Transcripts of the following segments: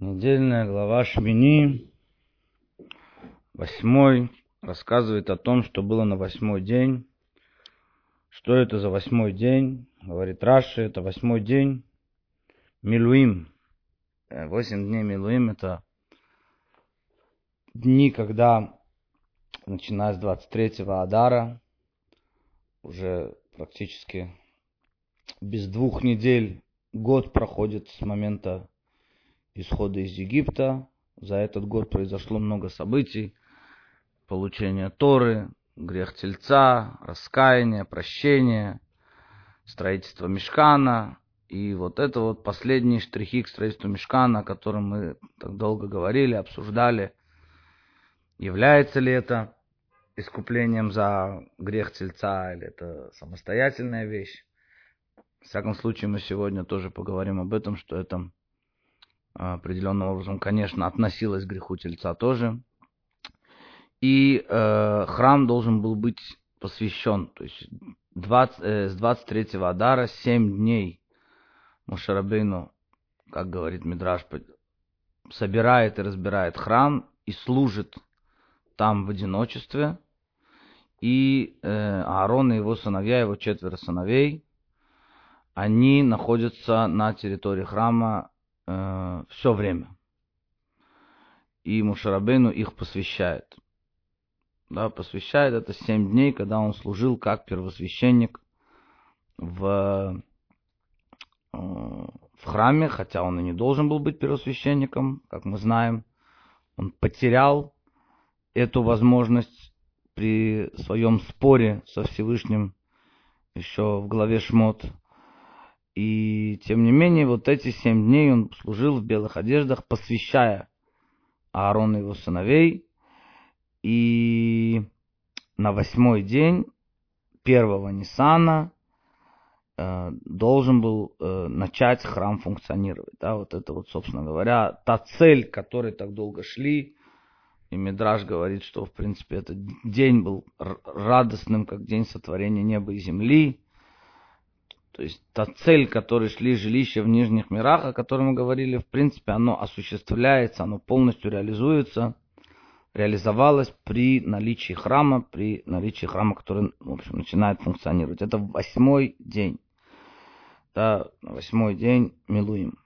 Недельная глава Шмини, восьмой, рассказывает о том, что было на восьмой день. Что это за восьмой день? Говорит Раши, это восьмой день Милуим. Э, восемь дней Милуим это дни, когда, начиная с 23-го Адара, уже практически без двух недель год проходит с момента исхода из Египта. За этот год произошло много событий. Получение Торы, грех тельца, раскаяние, прощение, строительство мешкана. И вот это вот последние штрихи к строительству мешкана, о котором мы так долго говорили, обсуждали. Является ли это искуплением за грех тельца, или это самостоятельная вещь? В всяком случае, мы сегодня тоже поговорим об этом, что это определенным образом, конечно, относилось к греху тельца тоже. И э, храм должен был быть посвящен, то есть 20, э, с 23-го Адара 7 дней Мушарабейну, как говорит Мидраш, собирает и разбирает храм и служит там в одиночестве. И э, Аарон и его сыновья, его четверо сыновей, они находятся на территории храма э, все время. И Мушарабейну их посвящает. Да, посвящает это семь дней, когда он служил как первосвященник в, э, в храме, хотя он и не должен был быть первосвященником, как мы знаем. Он потерял эту возможность при своем споре со Всевышним еще в главе Шмот. И тем не менее, вот эти семь дней он служил в белых одеждах, посвящая Аарона и его сыновей. И на восьмой день первого Ниссана э, должен был э, начать храм функционировать. Да, вот это вот, собственно говоря, та цель, к которой так долго шли. И Мидраж говорит, что, в принципе, этот день был радостным, как день сотворения неба и земли. То есть та цель, которой шли жилища в нижних мирах, о которой мы говорили, в принципе, оно осуществляется, оно полностью реализуется, реализовалось при наличии храма, при наличии храма, который, в общем, начинает функционировать. Это восьмой день. Да, восьмой день Милуим.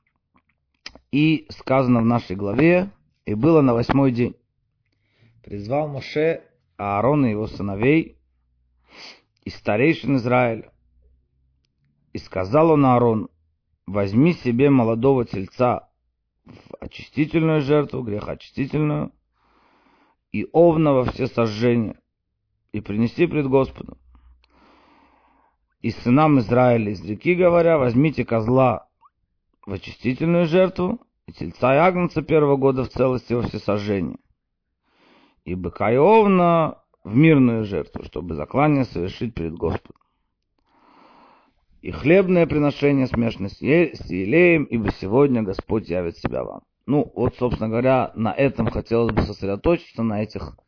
И сказано в нашей главе, и было на восьмой день. Призвал Моше Аарона и его сыновей и старейшин Израиля и сказал он Аарону, возьми себе молодого тельца в очистительную жертву, грехоочистительную, и овна во все сожжения, и принеси пред Господом. И сынам Израиля из реки говоря, возьмите козла в очистительную жертву, и тельца и агнца первого года в целости во все сожжения, и быка и овна в мирную жертву, чтобы заклание совершить перед Господом и хлебное приношение смешанное с елеем, ибо сегодня Господь явит себя вам. Ну, вот, собственно говоря, на этом хотелось бы сосредоточиться, на этих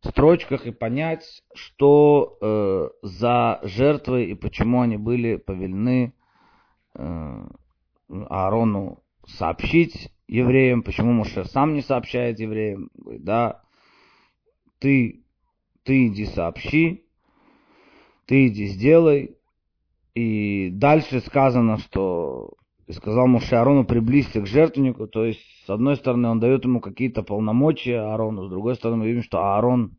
строчках и понять, что э, за жертвы и почему они были повелены э, Аарону сообщить евреям, почему Муше сам не сообщает евреям, да, ты, ты иди сообщи, ты иди сделай, и дальше сказано, что и сказал Моше Аарону приблизься к жертвеннику, то есть с одной стороны он дает ему какие-то полномочия Аарону, с другой стороны мы видим, что Аарон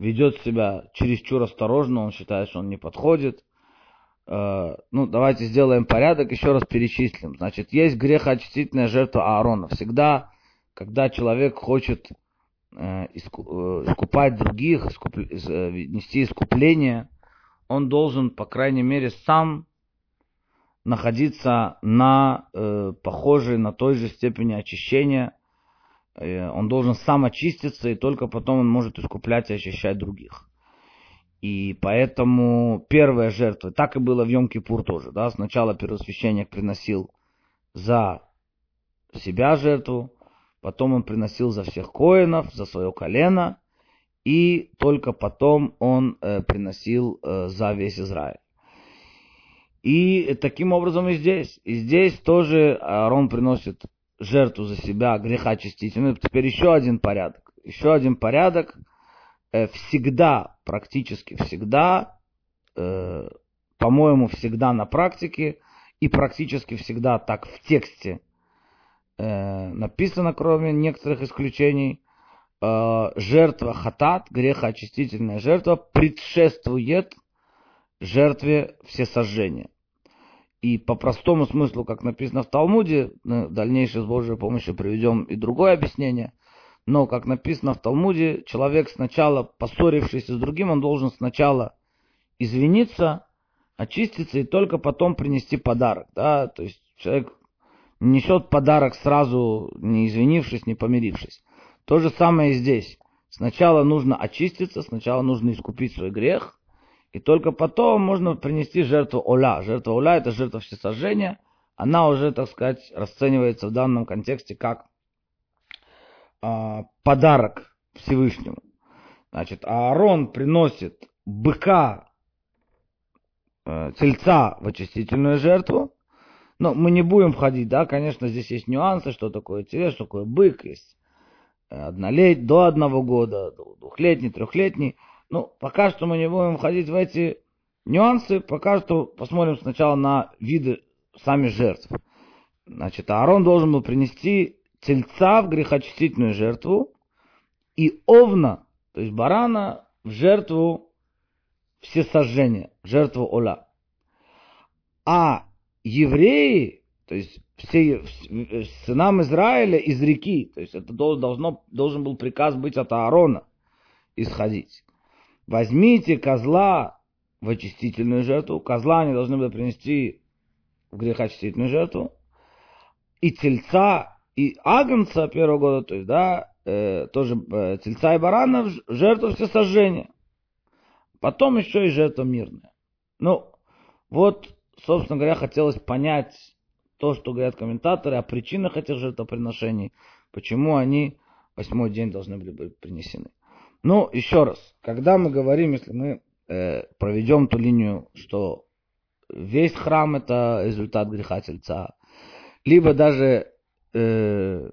ведет себя чересчур осторожно, он считает, что он не подходит. Э, ну, давайте сделаем порядок, еще раз перечислим. Значит, есть грехоочистительная жертва Аарона. Всегда, когда человек хочет э, э, искупать других, нести искупление, он должен, по крайней мере, сам находиться на э, похожей, на той же степени очищения. Э, он должен сам очиститься, и только потом он может искуплять и очищать других. И поэтому первая жертва, так и было в Йом-Кипур тоже, да, сначала первосвященник приносил за себя жертву, потом он приносил за всех коинов, за свое колено, и только потом он э, приносил э, за весь Израиль. И таким образом и здесь. И здесь тоже Аарон приносит жертву за себя, греха очистительную. Теперь еще один порядок. Еще один порядок. Э, всегда, практически всегда, э, по-моему, всегда на практике и практически всегда так в тексте э, написано, кроме некоторых исключений, жертва хатат, грехоочистительная жертва, предшествует жертве всесожжения. И по простому смыслу, как написано в Талмуде, дальнейшее с Божьей помощью приведем и другое объяснение, но, как написано в Талмуде, человек сначала, поссорившийся с другим, он должен сначала извиниться, очиститься и только потом принести подарок. Да? То есть человек несет подарок сразу, не извинившись, не помирившись. То же самое и здесь. Сначала нужно очиститься, сначала нужно искупить свой грех, и только потом можно принести жертву Оля. Жертва Оля – это жертва всесожжения. Она уже, так сказать, расценивается в данном контексте как э, подарок Всевышнему. Значит, Аарон приносит быка, э, тельца в очистительную жертву. Но мы не будем входить, да, конечно, здесь есть нюансы, что такое телец, что такое бык, есть однолетний, до одного года, двухлетний, трехлетний – ну, пока что мы не будем входить в эти нюансы, пока что посмотрим сначала на виды сами жертв. Значит, Аарон должен был принести тельца в грехочистительную жертву и овна, то есть барана, в жертву все сожжения, в жертву Ола. А евреи, то есть все сынам Израиля из реки, то есть это должно, должен был приказ быть от Аарона исходить. Возьмите козла в очистительную жертву. Козла они должны были принести в грехочистительную жертву. И тельца, и агнца первого года, то есть, да, э, тоже э, тельца и барана в жертву все сожжения. Потом еще и жертва мирная. Ну, вот, собственно говоря, хотелось понять то, что говорят комментаторы о причинах этих жертвоприношений, почему они восьмой день должны были быть принесены. Ну, еще раз, когда мы говорим, если мы э, проведем ту линию, что весь храм это результат греха тельца, либо даже э,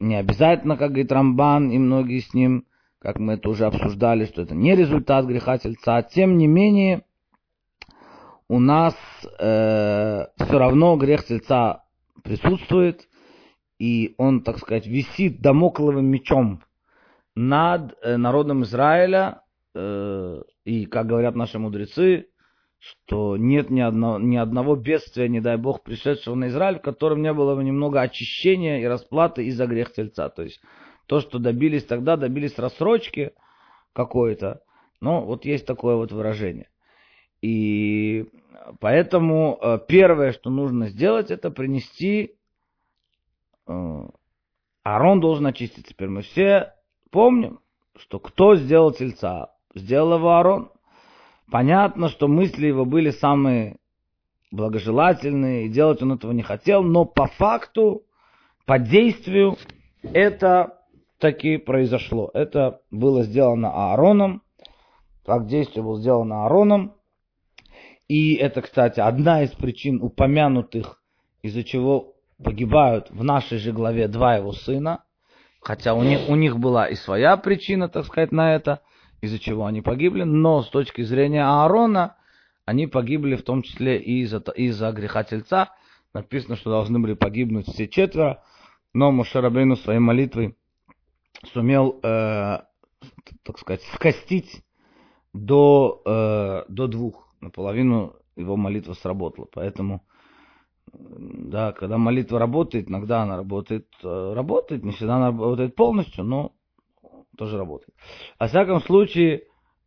не обязательно, как говорит Рамбан и многие с ним, как мы это уже обсуждали, что это не результат греха тельца, тем не менее у нас э, все равно грех тельца присутствует, и он, так сказать, висит домокловым мечом над э, народом Израиля, э, и, как говорят наши мудрецы, что нет ни, одно, ни одного бедствия, не дай Бог, пришедшего на Израиль, в котором не было бы немного очищения и расплаты из-за грех тельца. То есть то, что добились тогда, добились рассрочки какой-то. Но вот есть такое вот выражение. И поэтому э, первое, что нужно сделать, это принести... Арон должен очиститься. Теперь мы все Помним, что кто сделал тельца? Сделал его Аарон. Понятно, что мысли его были самые благожелательные, и делать он этого не хотел, но по факту, по действию, это таки произошло. Это было сделано Аароном, как действие было сделано Аароном. И это, кстати, одна из причин упомянутых, из-за чего погибают в нашей же главе два его сына. Хотя у них, у них была и своя причина, так сказать, на это, из-за чего они погибли, но с точки зрения Аарона, они погибли в том числе и из-за, из-за греха тельца. Написано, что должны были погибнуть все четверо, но Мушарабейну своей молитвой сумел, э, так сказать, скостить до, э, до двух. Наполовину его молитва сработала. Поэтому да, когда молитва работает, иногда она работает, э, работает, не всегда она работает полностью, но тоже работает. Во всяком случае,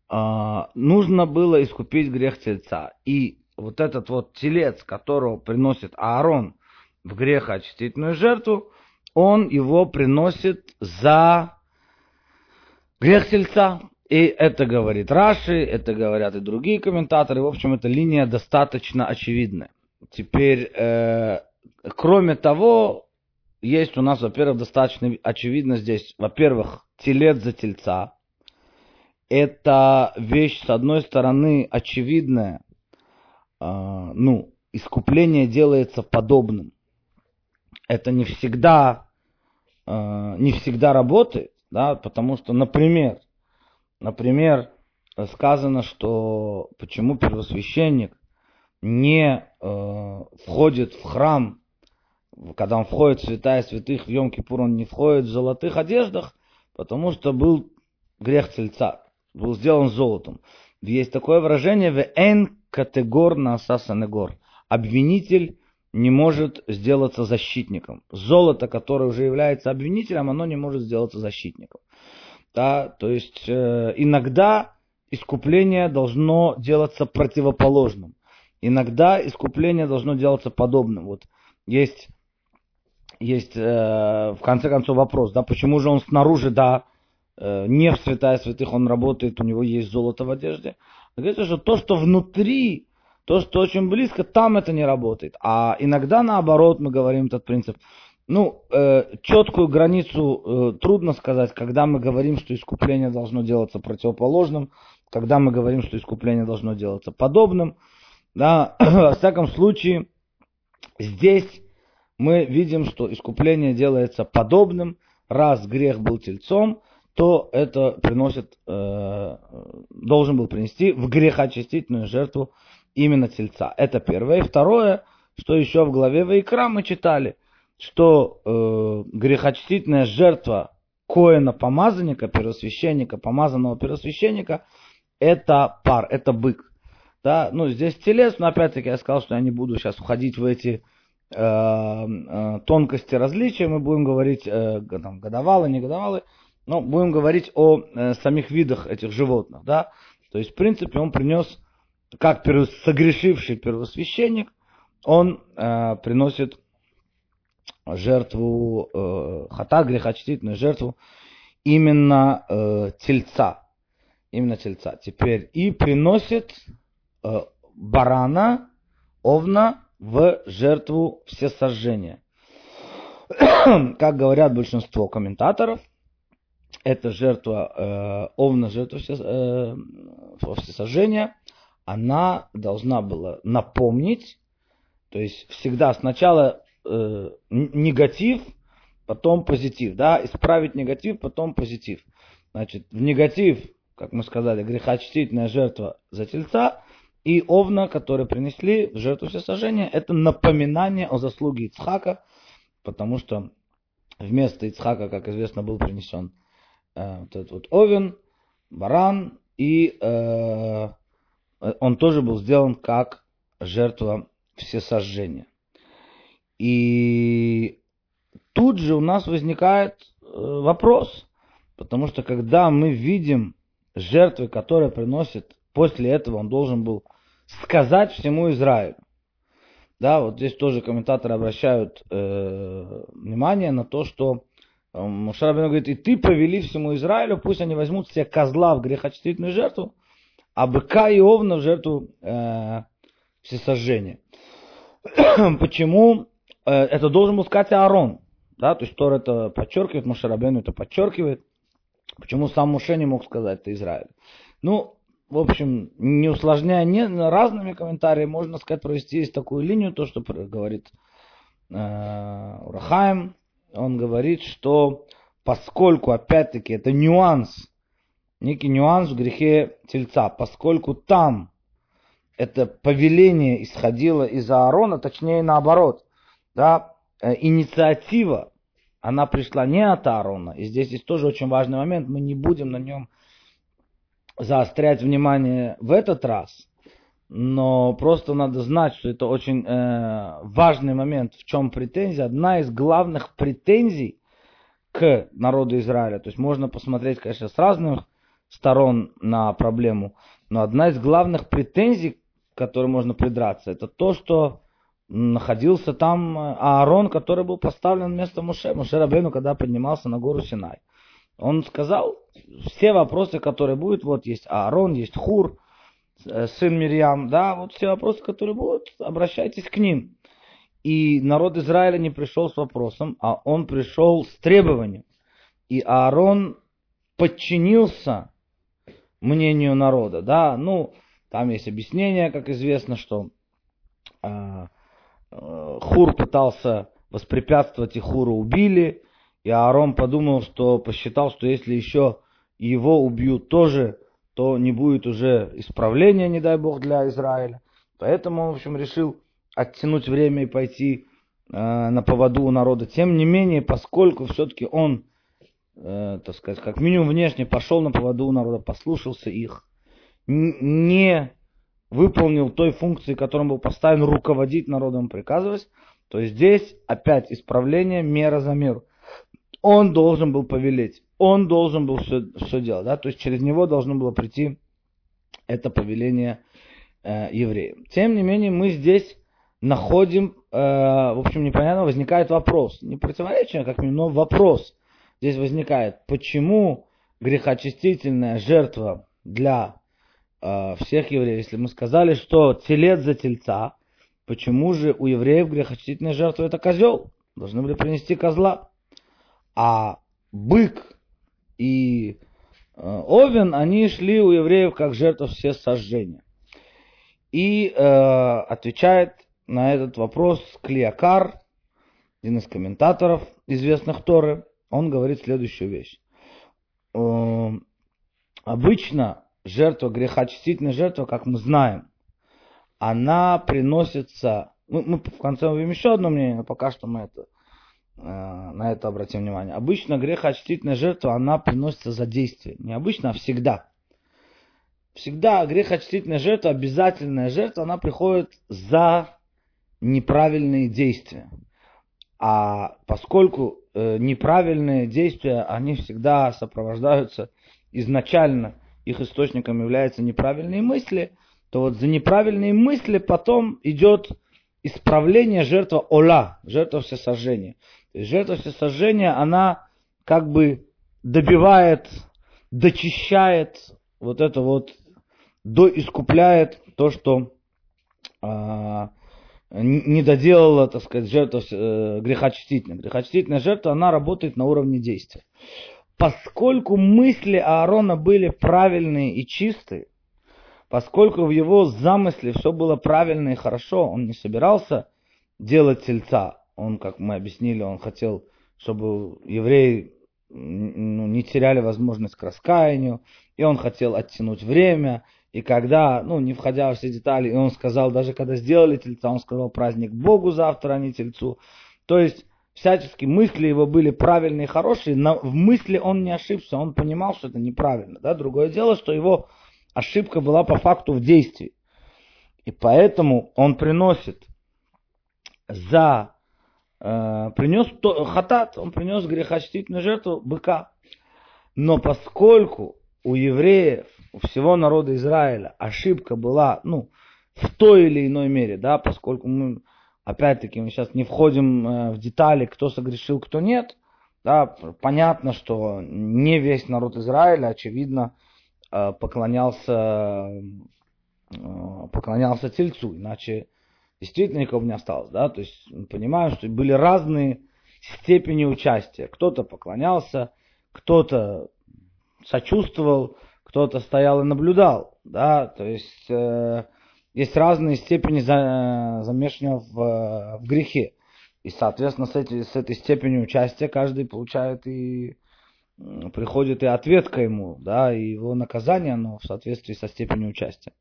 а, нужно было искупить грех тельца. И вот этот вот телец, которого приносит Аарон в грехоочистительную жертву, он его приносит за грех тельца. И это говорит Раши, это говорят и другие комментаторы. В общем, эта линия достаточно очевидная. Теперь, э, кроме того, есть у нас, во-первых, достаточно очевидно здесь, во-первых, телец за тельца. Это вещь, с одной стороны, очевидная, э, ну, искупление делается подобным. это не всегда, э, не всегда работает, да, потому что, например, например, сказано, что почему первосвященник не э, входит в храм, когда он входит в святая святых в Йом-Кипур, он не входит в золотых одеждах, потому что был грех тельца, был сделан золотом. Есть такое выражение в эн категор на асасанегор. Обвинитель не может сделаться защитником. Золото, которое уже является обвинителем, оно не может сделаться защитником. Да, то есть э, иногда искупление должно делаться противоположным. Иногда искупление должно делаться подобным. Вот есть, есть э, в конце концов вопрос, да, почему же он снаружи, да, э, не в святая святых он работает, у него есть золото в одежде. Говорится, что то, что внутри, то, что очень близко, там это не работает. А иногда наоборот мы говорим этот принцип. Ну, э, четкую границу э, трудно сказать, когда мы говорим, что искупление должно делаться противоположным, когда мы говорим, что искупление должно делаться подобным. Да, во всяком случае, здесь мы видим, что искупление делается подобным. Раз грех был тельцом, то это приносит, э, должен был принести в грехочистительную жертву именно тельца. Это первое. И второе, что еще в главе Вайкра мы читали, что э, грехочистительная жертва коина помазанника, первосвященника, помазанного первосвященника, это пар, это бык. Да, ну, здесь телес, но опять-таки я сказал, что я не буду сейчас входить в эти э, э, тонкости различия, мы будем говорить э, там, годовалые, не годовалые, но будем говорить о э, самих видах этих животных, да. То есть, в принципе, он принес, как согрешивший первосвященник, он э, приносит жертву, э, хата, грехочтительную жертву, именно э, тельца. Именно тельца. Теперь и приносит Э, барана, овна в жертву всесожжения. Как говорят большинство комментаторов, эта жертва э, овна, жертва все, э, всесожжения, она должна была напомнить, то есть всегда сначала э, негатив, потом позитив, да, исправить негатив, потом позитив. Значит, в негатив, как мы сказали, грехочтительная жертва за тельца, и овна, которые принесли в жертву всесожжения, это напоминание о заслуге Ицхака, потому что вместо Ицхака, как известно, был принесен э, вот этот вот овен, баран, и э, он тоже был сделан как жертва всесожжения. И тут же у нас возникает э, вопрос, потому что когда мы видим жертвы, которые приносит, после этого он должен был сказать всему Израилю. Да, вот здесь тоже комментаторы обращают э, внимание на то, что э, Мушарабин говорит, и ты повели всему Израилю, пусть они возьмут себе козла в грехочтительную жертву, а быка и овна в жертву э, всесожжения. Почему это должен был сказать Аарон? Да, то есть Тор это подчеркивает, Мушарабин это подчеркивает. Почему сам Муше не мог сказать это Израиль? Ну, в общем, не усложняя не, разными комментариями, можно сказать, провести есть такую линию, то, что говорит э, Урахаем. Он говорит, что поскольку, опять-таки, это нюанс, некий нюанс в грехе тельца, поскольку там это повеление исходило из Аарона, точнее наоборот, да, э, инициатива, она пришла не от Аарона, и здесь есть тоже очень важный момент, мы не будем на нем заострять внимание в этот раз, но просто надо знать, что это очень э, важный момент, в чем претензия. Одна из главных претензий к народу Израиля, то есть можно посмотреть, конечно, с разных сторон на проблему, но одна из главных претензий, к которой можно придраться, это то, что находился там э, Аарон, который был поставлен вместо Муше, Муше Рабену, когда поднимался на гору Синай. Он сказал, все вопросы, которые будут, вот есть Аарон, есть Хур, э, сын Мирьям, да, вот все вопросы, которые будут, обращайтесь к ним. И народ Израиля не пришел с вопросом, а он пришел с требованием. И Аарон подчинился мнению народа, да, ну, там есть объяснение, как известно, что э, Хур пытался воспрепятствовать Ихуру убили, и Аарон подумал, что посчитал, что если еще его убьют тоже, то не будет уже исправления, не дай бог, для Израиля. Поэтому он, в общем, решил оттянуть время и пойти э, на поводу у народа. Тем не менее, поскольку все-таки он, э, так сказать, как минимум внешне пошел на поводу у народа, послушался их, не выполнил той функции, которым был поставлен руководить народом, приказывать, то здесь опять исправление мера за меру. Он должен был повелеть, он должен был все, все делать, да, то есть через него должно было прийти это повеление э, евреям. Тем не менее, мы здесь находим, э, в общем, непонятно, возникает вопрос, не противоречие, как минимум, но вопрос здесь возникает, почему грехочистительная жертва для э, всех евреев, если мы сказали, что телец за тельца, почему же у евреев грехочистительная жертва это козел? Должны были принести козла. А бык и э, овен, они шли у евреев как жертва все сожжения. И э, отвечает на этот вопрос Клиакар, один из комментаторов известных Торы, он говорит следующую вещь. Э, обычно жертва, грехочистительная жертва, как мы знаем, она приносится... Мы, мы в конце увидим еще одно мнение, но пока что мы это, э, на это обратим внимание. Обычно грехочистительная жертва, она приносится за действие. Не обычно, а всегда. Всегда грехочистительная жертва, обязательная жертва, она приходит за неправильные действия. А поскольку э, неправильные действия, они всегда сопровождаются изначально их источником являются неправильные мысли, то вот за неправильные мысли потом идет исправление жертва Ола, жертва всесожжения. То есть жертва всесожжения, она как бы добивает, дочищает вот это вот, доискупляет то, что а, не доделала, так сказать, жертва э, грехочистительная. Грехочистительная жертва, она работает на уровне действия поскольку мысли Аарона были правильные и чистые, поскольку в его замысле все было правильно и хорошо, он не собирался делать тельца. Он, как мы объяснили, он хотел, чтобы евреи ну, не теряли возможность к раскаянию, и он хотел оттянуть время, и когда, ну, не входя в все детали, и он сказал, даже когда сделали тельца, он сказал праздник Богу завтра, а не тельцу. То есть всячески мысли его были правильные и хорошие, но в мысли он не ошибся, он понимал, что это неправильно. Да? Другое дело, что его ошибка была по факту в действии. И поэтому он приносит за э, принес то, хатат, он принес грехочтительную жертву быка. Но поскольку у евреев, у всего народа Израиля ошибка была, ну, в той или иной мере, да, поскольку мы Опять-таки, мы сейчас не входим э, в детали, кто согрешил, кто нет. Да, понятно, что не весь народ Израиля, очевидно, э, поклонялся, э, поклонялся тельцу, иначе действительно никого не осталось. Да? То есть мы понимаем, что были разные степени участия. Кто-то поклонялся, кто-то сочувствовал, кто-то стоял и наблюдал. Да? То есть есть разные степени замешивания в, в грехе. И, соответственно, с, эти, с этой степенью участия каждый получает и приходит и ответка ему, да, и его наказание, оно в соответствии со степенью участия.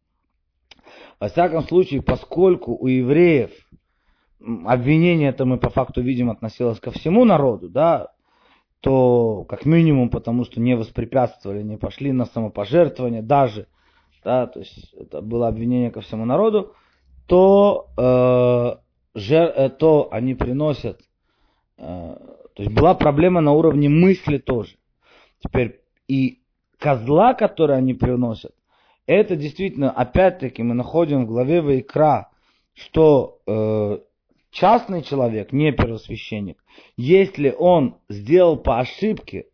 Во всяком случае, поскольку у евреев обвинение это мы по факту видим относилось ко всему народу, да, то как минимум потому, что не воспрепятствовали, не пошли на самопожертвование, даже да, то есть это было обвинение ко всему народу, то, э, жер, э, то они приносят, э, то есть была проблема на уровне мысли тоже. Теперь и козла, который они приносят, это действительно, опять-таки, мы находим в главе Вайкра, что э, частный человек, не первосвященник, если он сделал по ошибке,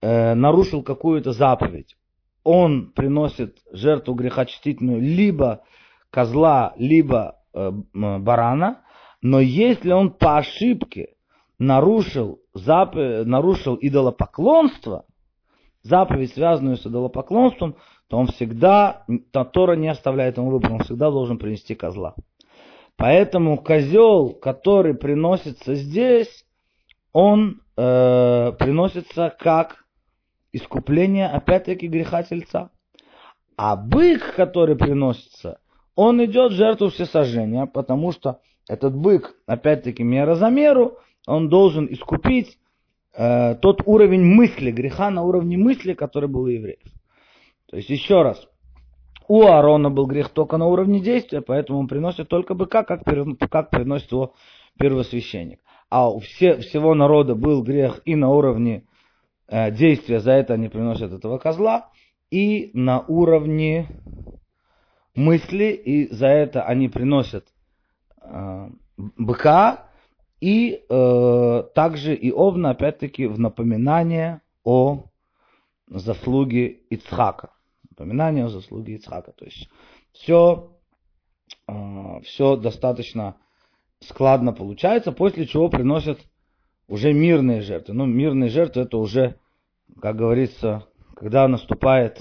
э, нарушил какую-то заповедь, он приносит жертву грехочистительную либо козла, либо э, барана, но если он по ошибке нарушил, зап... нарушил идолопоклонство, заповедь, связанную с идолопоклонством, то он всегда, то Тора не оставляет ему выбора, он всегда должен принести козла. Поэтому козел, который приносится здесь, он э, приносится как искупление, опять-таки, греха тельца. А бык, который приносится, он идет в жертву всесожжения, потому что этот бык, опять-таки, мера за меру, он должен искупить э, тот уровень мысли, греха на уровне мысли, который был у евреев. То есть, еще раз, у Аарона был грех только на уровне действия, поэтому он приносит только быка, как, как приносит его первосвященник. А у все, всего народа был грех и на уровне действия, за это они приносят этого козла, и на уровне мысли, и за это они приносят э, быка, и э, также и Овна, опять-таки, в напоминание о заслуге Ицхака. Напоминание о заслуге Ицхака. То есть все, э, все достаточно складно получается, после чего приносят уже мирные жертвы. Ну, мирные жертвы это уже, как говорится, когда наступает,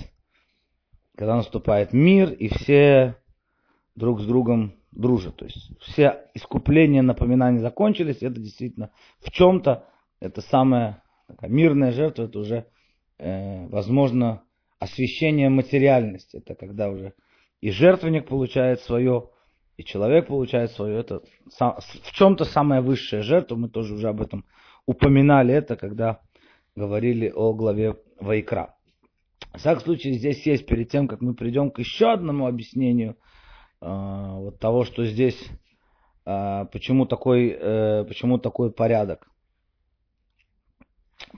когда наступает мир, и все друг с другом дружат. То есть все искупления, напоминания закончились, это действительно в чем-то, это самая такая мирная жертва, это уже, э, возможно, освящение материальности. Это когда уже и жертвенник получает свое, и человек получает свое. Это в чем-то самая высшая жертва. Мы тоже уже об этом упоминали это, когда говорили о главе Вайкра. В всяком случае, здесь есть, перед тем, как мы придем к еще одному объяснению – а, вот того, что здесь, а, почему такой, э, почему такой порядок,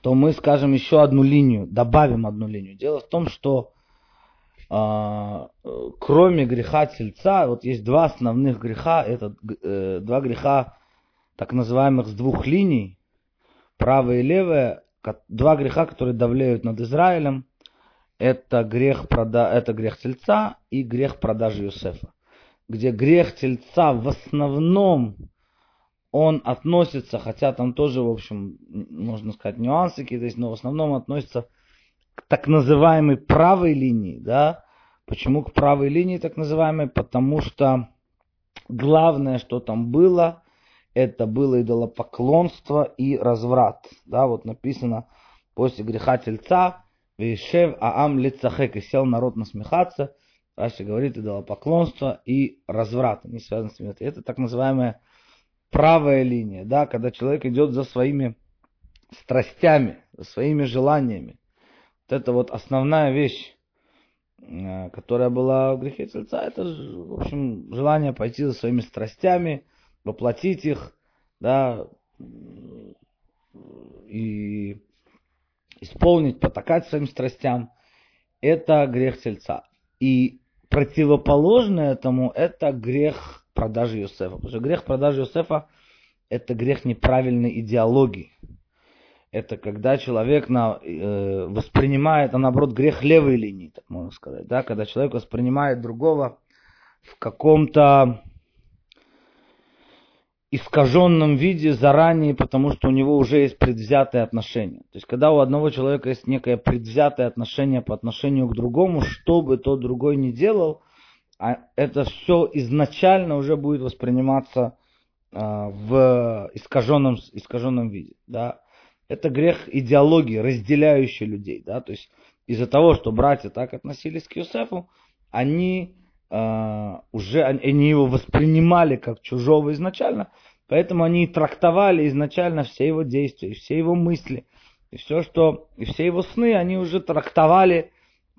то мы скажем еще одну линию, добавим одну линию. Дело в том, что а, кроме греха тельца, вот есть два основных греха, это э, два греха так называемых с двух линий, правая и левая, два греха, которые давляют над Израилем, это грех, прода... это грех тельца и грех продажи Юсефа где грех тельца в основном он относится, хотя там тоже, в общем, можно сказать, нюансы какие-то есть, но в основном относится к так называемой правой линии, да. Почему к правой линии так называемой? Потому что главное, что там было, это было идолопоклонство и разврат. Да, вот написано после греха тельца, Вишев Аам Лицахек, и сел народ насмехаться, Раши говорит, идолопоклонство и разврат. Они связаны с этим. Это так называемая правая линия, да, когда человек идет за своими страстями, за своими желаниями. Вот это вот основная вещь, э, которая была в грехе тельца, это, в общем, желание пойти за своими страстями, воплотить их, да, и исполнить, потакать своим страстям, это грех тельца. И противоположное этому это грех продажи Юсефа. Потому что грех продажи Юсефа это грех неправильной идеологии. Это когда человек на, э, воспринимает, а наоборот, грех левой линии, так можно сказать. Да? Когда человек воспринимает другого в каком-то искаженном виде заранее, потому что у него уже есть предвзятое отношение. То есть, когда у одного человека есть некое предвзятое отношение по отношению к другому, что бы тот другой ни делал, а это все изначально уже будет восприниматься а, в искаженном, искаженном виде. Да? Это грех идеологии, разделяющей людей. Да? То есть, из-за того, что братья так относились к Юсефу, они уже они его воспринимали как чужого изначально, поэтому они трактовали изначально все его действия, все его мысли, и все, что, и все его сны, они уже трактовали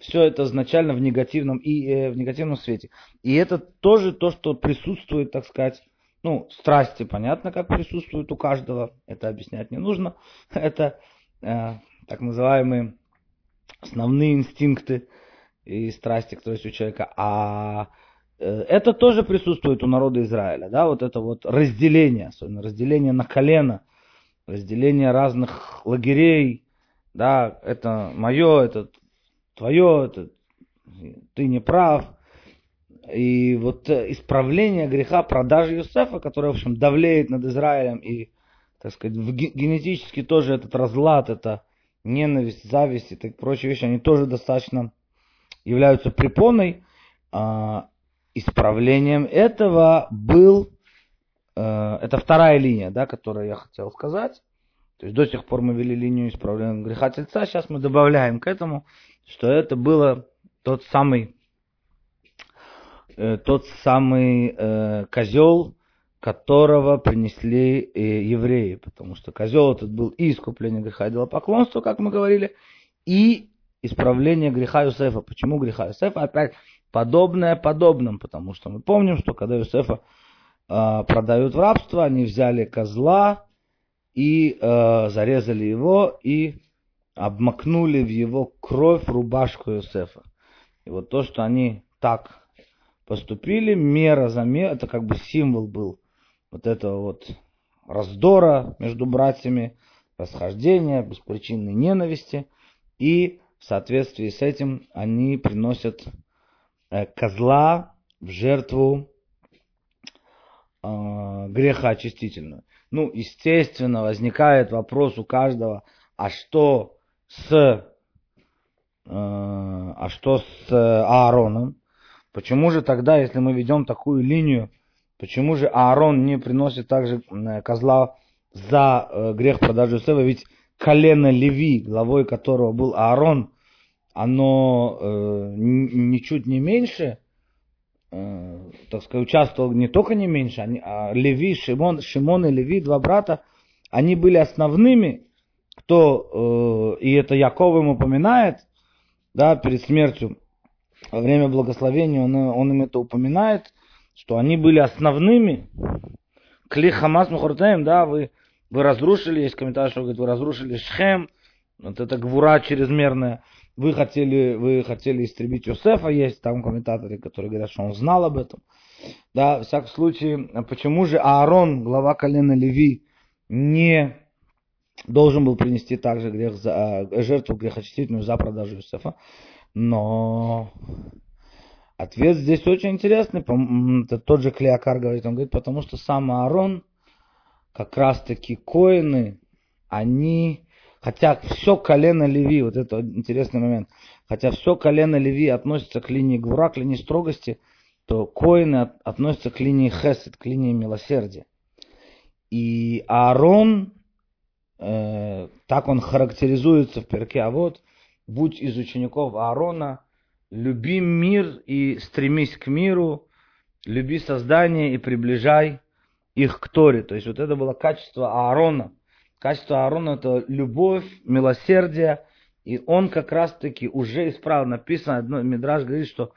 все это изначально в негативном и э, в негативном свете. И это тоже то, что присутствует, так сказать, ну, страсти, понятно, как присутствуют у каждого, это объяснять не нужно. Это э, так называемые основные инстинкты, и страсти, которые есть у человека. А э, это тоже присутствует у народа Израиля, да, вот это вот разделение, особенно разделение на колено, разделение разных лагерей, да, это мое, это твое, это ты не прав. И вот э, исправление греха продажи Юсефа, которое, в общем, давлеет над Израилем и, так сказать, генетически тоже этот разлад, это ненависть, зависть и так прочие вещи, они тоже достаточно являются препоной, а, исправлением этого был э, это вторая линия, да, которую я хотел сказать. То есть до сих пор мы вели линию исправления греха тельца, сейчас мы добавляем к этому, что это было тот самый, э, тот самый э, козел, которого принесли э, евреи, потому что козел этот был и искупление греха и поклонства, как мы говорили, и исправление греха Юсефа. Почему греха Юсефа? Опять подобное подобным, потому что мы помним, что когда Юсефа э, продают в рабство, они взяли козла и э, зарезали его и обмакнули в его кровь рубашку Юсефа. И вот то, что они так поступили, мера за мерой, это как бы символ был вот этого вот раздора между братьями, расхождения, беспричинной ненависти. И в соответствии с этим они приносят э, козла в жертву э, греха очистительную. Ну, естественно, возникает вопрос у каждого, а что с, э, а что с Аароном? Почему же тогда, если мы ведем такую линию, почему же Аарон не приносит также козла за э, грех продажи Юсефа? Ведь колено Леви, главой которого был Аарон, оно э, ничуть не меньше, Э, так сказать, участвовал не только не меньше, они, а Леви, Шимон, Шимон и Леви, два брата, они были основными, кто, э, и это Яков им упоминает, да, перед смертью, во время благословения он, он им это упоминает, что они были основными. Кли Хамас Мухартаем, да, вы, вы разрушили, есть комментарий, что говорит, вы разрушили Шхем, вот это гвура чрезмерная вы хотели, вы хотели истребить Йосефа, есть там комментаторы, которые говорят, что он знал об этом. Да, в всяком случае, почему же Аарон, глава колена Леви, не должен был принести также грех за, э, жертву грехочистительную за продажу Юсефа. Но ответ здесь очень интересный. Тот же Клеокар говорит, он говорит, потому что сам Аарон, как раз таки коины, они Хотя все колено Леви, вот это интересный момент, хотя все колено Леви относится к линии Гвура, к линии строгости, то коины относятся к линии Хесед, к линии милосердия. И Аарон, э, так он характеризуется в перке, а вот, будь из учеников Аарона, люби мир и стремись к миру, люби создание и приближай их к Торе. То есть вот это было качество Аарона – Качество Аарона – это любовь, милосердие. И он как раз-таки уже исправил. Написано, одно, Мидраж говорит, что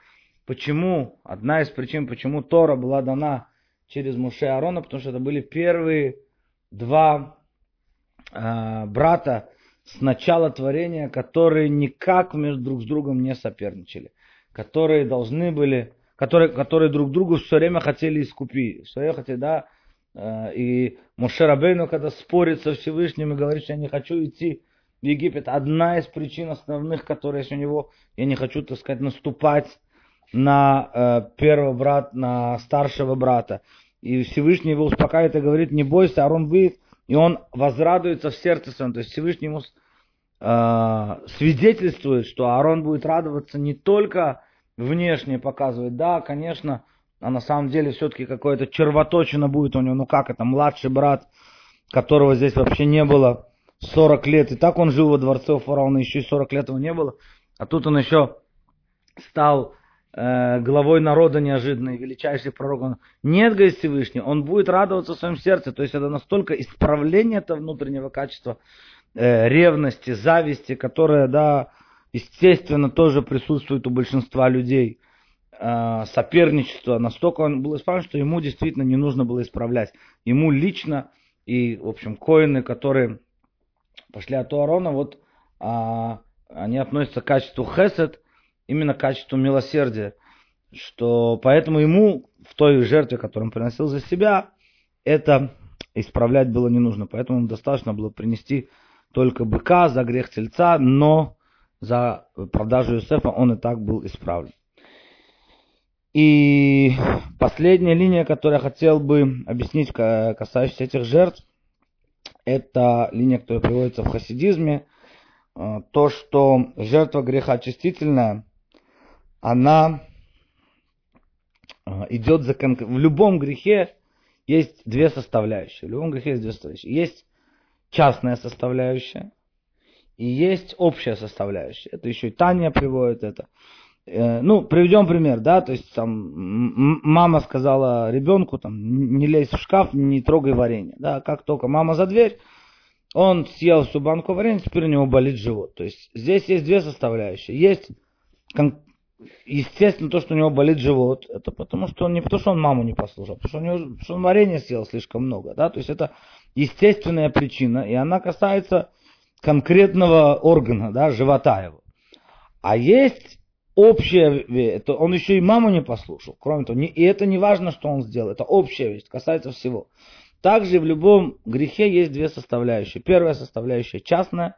почему, одна из причин, почему Тора была дана через Муше Аарона, потому что это были первые два э, брата с начала творения, которые никак между друг с другом не соперничали, которые должны были, которые, которые друг другу все время хотели искупить, все время хотели, да, и Моше Рабейну, когда спорит со Всевышним и говорит, что я не хочу идти в Египет, одна из причин основных, которые есть у него, я не хочу, так сказать, наступать на э, первого брата, на старшего брата. И Всевышний его успокаивает и говорит, не бойся, Арон выйдет, и он возрадуется в сердце своем. То есть Всевышний ему э, свидетельствует, что Аарон будет радоваться не только внешне показывать, да, конечно, а на самом деле все-таки какое-то червоточина будет у него, ну как это, младший брат, которого здесь вообще не было 40 лет, и так он жил во дворце у фараона, еще и 40 лет его не было, а тут он еще стал э, главой народа неожиданно, величайший пророк. Он, нет, говорит Всевышний, он будет радоваться в своем сердце, то есть это настолько исправление этого внутреннего качества, э, ревности, зависти, которое, да, естественно, тоже присутствует у большинства людей – соперничество, настолько он был исправлен, что ему действительно не нужно было исправлять. Ему лично и, в общем, коины, которые пошли от Аарона, вот э, они относятся к качеству хесед, именно к качеству милосердия. Что поэтому ему в той жертве, которую он приносил за себя, это исправлять было не нужно. Поэтому ему достаточно было принести только быка за грех тельца, но за продажу Юсефа он и так был исправлен. И последняя линия, которую я хотел бы объяснить, касающаяся этих жертв, это линия, которая приводится в хасидизме. Э, то, что жертва греха очистительная, она э, идет за кон... в любом грехе есть две составляющие. В любом грехе есть две составляющие. Есть частная составляющая и есть общая составляющая. Это еще и Таня приводит это. Э, ну, приведем пример, да, то есть там мама сказала ребенку, там, не лезь в шкаф, не трогай варенье, да, как только мама за дверь, он съел всю банку варенья, теперь у него болит живот. То есть здесь есть две составляющие. Есть, естественно, то, что у него болит живот, это потому что он не потому, что он маму не послушал, потому что, у него, потому что он варенье съел слишком много, да, то есть это естественная причина, и она касается конкретного органа, да, живота его. А есть общая вещь, он еще и маму не послушал, кроме того, не, и это не важно, что он сделал, это общая вещь, касается всего. Также в любом грехе есть две составляющие. Первая составляющая частная,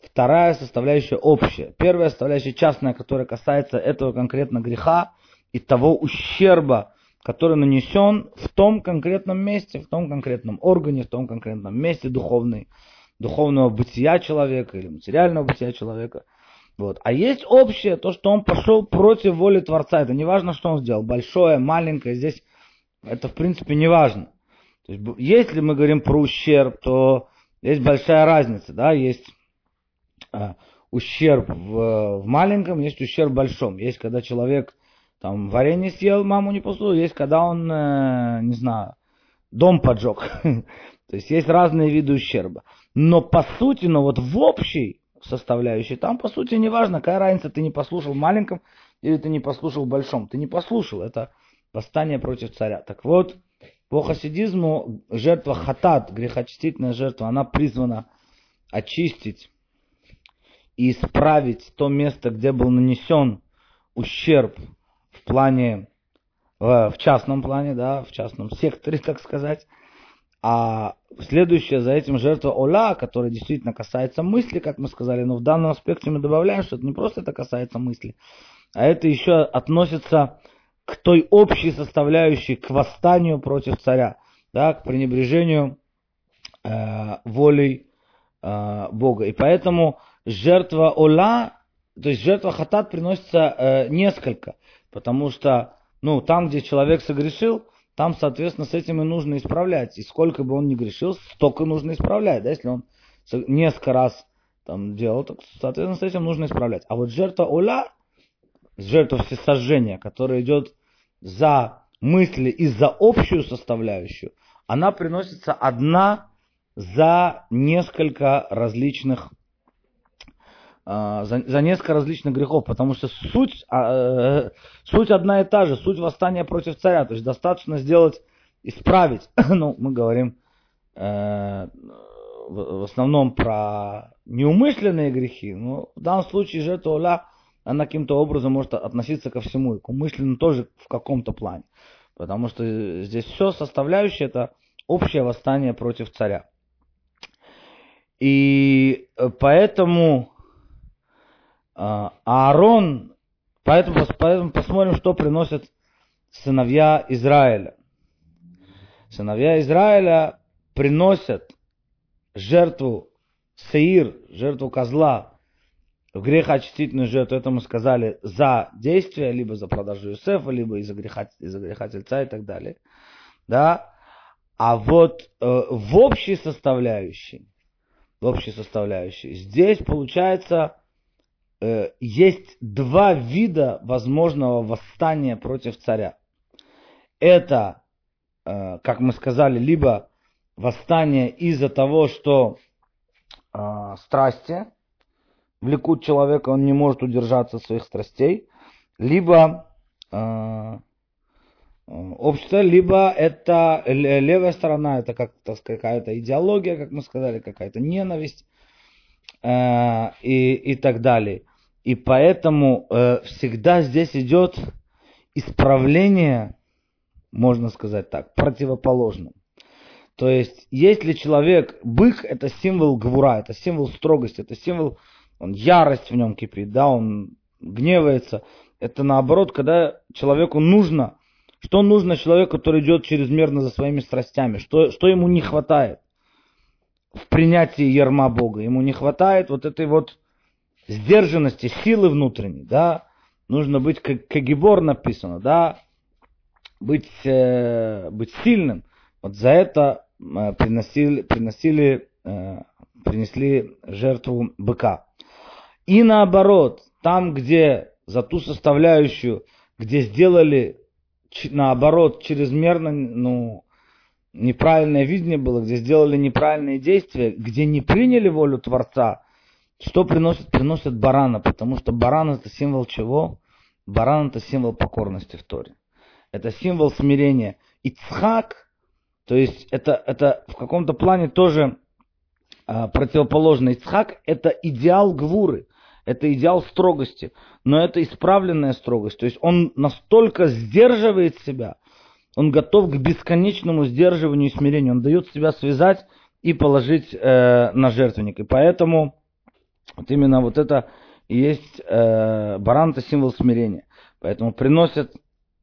вторая составляющая общая. Первая составляющая частная, которая касается этого конкретно греха и того ущерба, который нанесен в том конкретном месте, в том конкретном органе, в том конкретном месте духовной, духовного бытия человека или материального бытия человека. Вот. А есть общее, то, что он пошел против воли Творца. Это не важно, что он сделал. Большое, маленькое, здесь это в принципе не важно. То есть, если мы говорим про ущерб, то есть большая разница, да, есть а, ущерб в, в маленьком, есть ущерб в большом. Есть, когда человек там варенье съел, маму не послушал, есть, когда он, э, не знаю, дом поджег. То есть есть разные виды ущерба. Но по сути, но вот в общей составляющей, там по сути не важно, какая разница, ты не послушал в маленьком или ты не послушал в большом. Ты не послушал, это восстание против царя. Так вот, по хасидизму жертва хатат, грехочистительная жертва, она призвана очистить и исправить то место, где был нанесен ущерб в плане, в частном плане, да, в частном секторе, так сказать. А следующая за этим жертва Ола, которая действительно касается мысли, как мы сказали, но в данном аспекте мы добавляем, что это не просто это касается мысли, а это еще относится к той общей составляющей, к восстанию против царя, да, к пренебрежению э, волей э, Бога. И поэтому жертва Ола, то есть жертва Хатат приносится э, несколько, потому что ну, там, где человек согрешил, там, соответственно, с этим и нужно исправлять. И сколько бы он ни грешил, столько нужно исправлять. Да? Если он несколько раз там делал, то, соответственно, с этим нужно исправлять. А вот жертва Ола, жертва всесожжения, которая идет за мысли и за общую составляющую, она приносится одна за несколько различных за, за несколько различных грехов, потому что суть, а, э, суть одна и та же, суть восстания против царя, то есть достаточно сделать, исправить, ну, мы говорим э, в, основном про неумышленные грехи, но в данном случае жертва Оля она каким-то образом может относиться ко всему, и к умышленному тоже в каком-то плане. Потому что здесь все составляющее это общее восстание против царя. И поэтому а, Аарон, поэтому, поэтому посмотрим, что приносят сыновья Израиля. Сыновья Израиля приносят жертву Сеир, жертву козла, в грехоочистительную жертву, это мы сказали, за действие, либо за продажу Юсефа, либо из-за греха, из-за греха тельца и так далее. Да? А вот э, в общей составляющей, в общей составляющей, здесь получается, э, есть два вида возможного восстания против царя. Это, э, как мы сказали, либо восстание из-за того, что э, страсти, влекут человека, он не может удержаться своих страстей, либо э, общество, либо это левая сторона, это как какая-то идеология, как мы сказали, какая-то ненависть э, и, и так далее. И поэтому э, всегда здесь идет исправление, можно сказать так, противоположным. То есть, если человек, бык это символ гвура, это символ строгости, это символ он ярость в нем кипит, да, он гневается. Это наоборот, когда человеку нужно, что нужно человеку, который идет чрезмерно за своими страстями, что, что ему не хватает в принятии ерма Бога. Ему не хватает вот этой вот сдержанности, силы внутренней, да, нужно быть, как Кагибор написано, да, быть, э, быть сильным. Вот за это э, приносили, приносили, э, принесли жертву быка. И наоборот, там, где за ту составляющую, где сделали наоборот чрезмерно, ну, неправильное видение было, где сделали неправильные действия, где не приняли волю Творца, что приносят? Приносят барана, потому что баран это символ чего? Баран это символ покорности в Торе. Это символ смирения. Ицхак, то есть это, это в каком-то плане тоже а, противоположно. Ицхак это идеал гвуры, это идеал строгости, но это исправленная строгость. То есть он настолько сдерживает себя, он готов к бесконечному сдерживанию и смирению. Он дает себя связать и положить э, на жертвенник. И поэтому вот именно вот это и есть э, баран, это символ смирения. Поэтому приносят,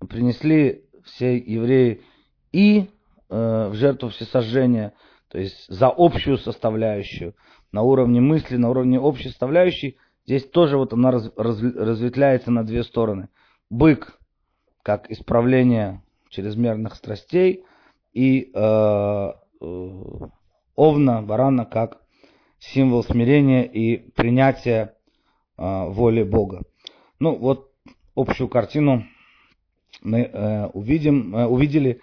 принесли все евреи и э, в жертву всесожжения, то есть за общую составляющую, на уровне мысли, на уровне общей составляющей, здесь тоже вот она раз, раз, разветвляется на две стороны. Бык, как исправление чрезмерных страстей, и э, э, овна, барана, как символ смирения и принятия э, воли Бога. Ну вот общую картину мы э, увидим, э, увидели,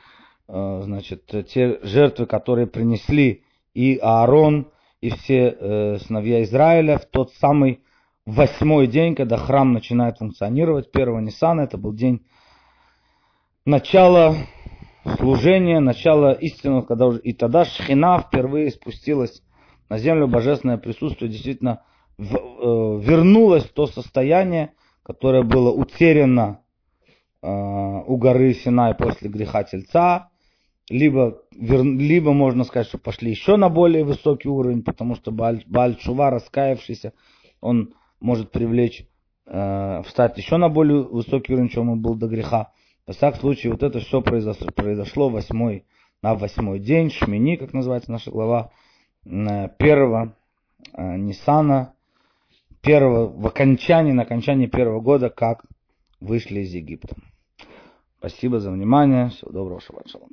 э, значит, те жертвы, которые принесли и Аарон, и все э, сыновья Израиля в тот самый восьмой день, когда храм начинает функционировать, первого Ниссана, это был день начала служения, начала истинного, когда уже и тогда Шхина впервые спустилась на землю божественное присутствие действительно в, э, вернулось в то состояние, которое было утеряно э, у горы Синай после греха Тельца, либо, вер, либо можно сказать, что пошли еще на более высокий уровень, потому что Баль, Баль Шува, раскаявшийся, он может привлечь, э, встать еще на более высокий уровень, чем он был до греха. Во всяком случае, вот это все произошло, произошло восьмой, на восьмой день, Шмини, как называется наша глава, первого э, Ниссана, первого, в окончании, на окончании первого года, как вышли из Египта. Спасибо за внимание. Всего доброго, шаббат шалом.